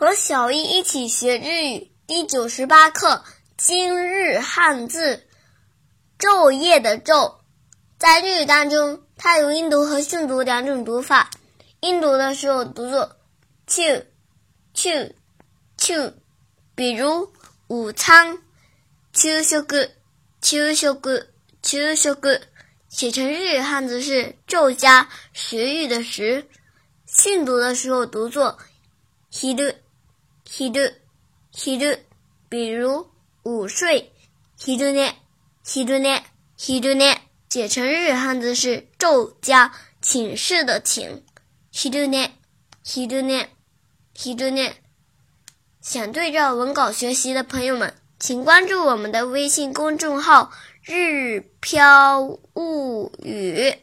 和小易一起学日语第九十八课今日汉字昼夜的昼，在日语当中，它有音读和训读两种读法。音读的时候读作 chu chu chu，比如午餐昼食昼食昼食，写成日语汉字是昼加食欲的食。训读的时候读作 hiru。ひる、ひる，比如午睡，ひるね、ひるね、ひるね，写成日语汉字是昼加寝室的寝，ひるね、ひるね、ひるね。想对照文稿学习的朋友们，请关注我们的微信公众号“日飘物语”。